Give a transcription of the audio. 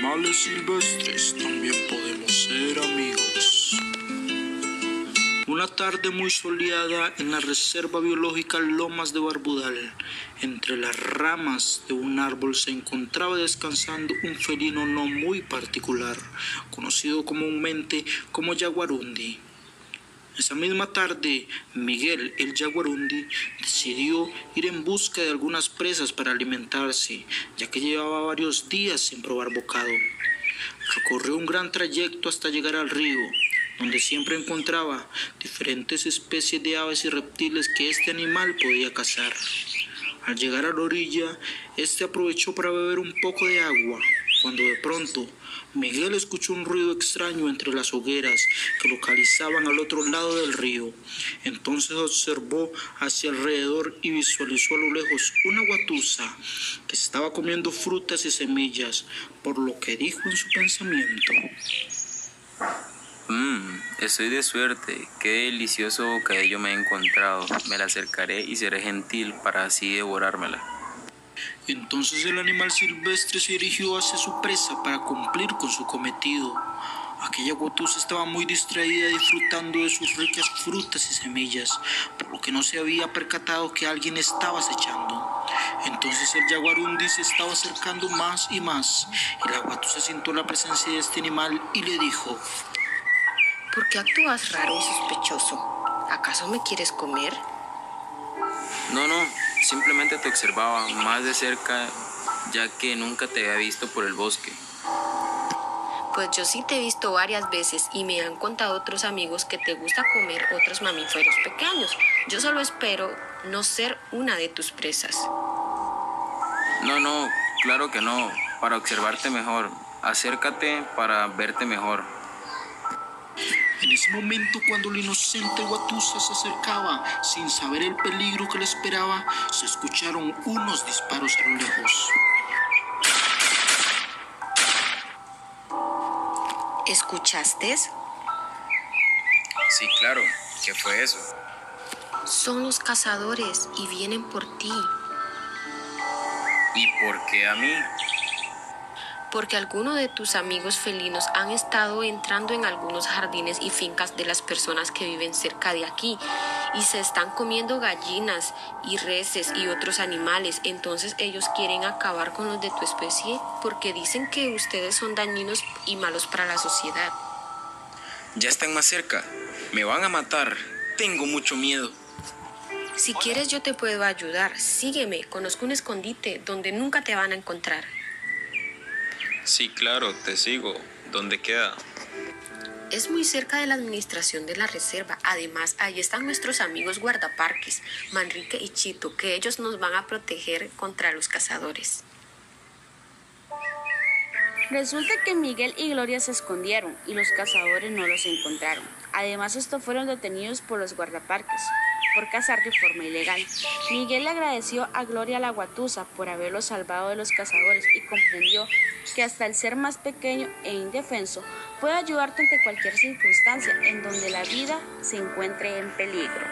animales silvestres también podemos ser amigos. Una tarde muy soleada en la Reserva Biológica Lomas de Barbudal, entre las ramas de un árbol se encontraba descansando un felino no muy particular, conocido comúnmente como jaguarundi. Esa misma tarde, Miguel el Jaguarundi decidió ir en busca de algunas presas para alimentarse, ya que llevaba varios días sin probar bocado. Recorrió un gran trayecto hasta llegar al río, donde siempre encontraba diferentes especies de aves y reptiles que este animal podía cazar. Al llegar a la orilla, este aprovechó para beber un poco de agua, cuando de pronto Miguel escuchó un ruido extraño entre las hogueras que localizaban al otro lado del río. Entonces observó hacia alrededor y visualizó a lo lejos una guatusa que estaba comiendo frutas y semillas, por lo que dijo en su pensamiento. Mmm, estoy de suerte. Qué delicioso bocadillo me he encontrado. Me la acercaré y seré gentil para así devorármela. Entonces el animal silvestre se dirigió hacia su presa para cumplir con su cometido. Aquella guatusa estaba muy distraída disfrutando de sus ricas frutas y semillas, por lo que no se había percatado que alguien estaba acechando. Entonces el jaguarundi se estaba acercando más y más, y la guatusa sintió la presencia de este animal y le dijo, ¿Por qué actúas raro y sospechoso? ¿Acaso me quieres comer? No, no, simplemente te observaba más de cerca ya que nunca te había visto por el bosque. Pues yo sí te he visto varias veces y me han contado otros amigos que te gusta comer otros mamíferos pequeños. Yo solo espero no ser una de tus presas. No, no, claro que no, para observarte mejor. Acércate para verte mejor. En ese momento, cuando la inocente Guatusa se acercaba, sin saber el peligro que le esperaba, se escucharon unos disparos a lo lejos. ¿Escuchaste? Sí, claro. ¿Qué fue eso? Son los cazadores y vienen por ti. ¿Y por qué a mí? Porque algunos de tus amigos felinos han estado entrando en algunos jardines y fincas de las personas que viven cerca de aquí y se están comiendo gallinas y reses y otros animales. Entonces ellos quieren acabar con los de tu especie porque dicen que ustedes son dañinos y malos para la sociedad. Ya están más cerca. Me van a matar. Tengo mucho miedo. Si quieres yo te puedo ayudar. Sígueme. Conozco un escondite donde nunca te van a encontrar. Sí, claro, te sigo. ¿Dónde queda? Es muy cerca de la administración de la reserva. Además, ahí están nuestros amigos guardaparques, Manrique y Chito, que ellos nos van a proteger contra los cazadores. Resulta que Miguel y Gloria se escondieron y los cazadores no los encontraron. Además, estos fueron detenidos por los guardaparques por cazar de forma ilegal. Miguel le agradeció a Gloria la Guatusa por haberlo salvado de los cazadores y comprendió que hasta el ser más pequeño e indefenso puede ayudarte ante cualquier circunstancia en donde la vida se encuentre en peligro.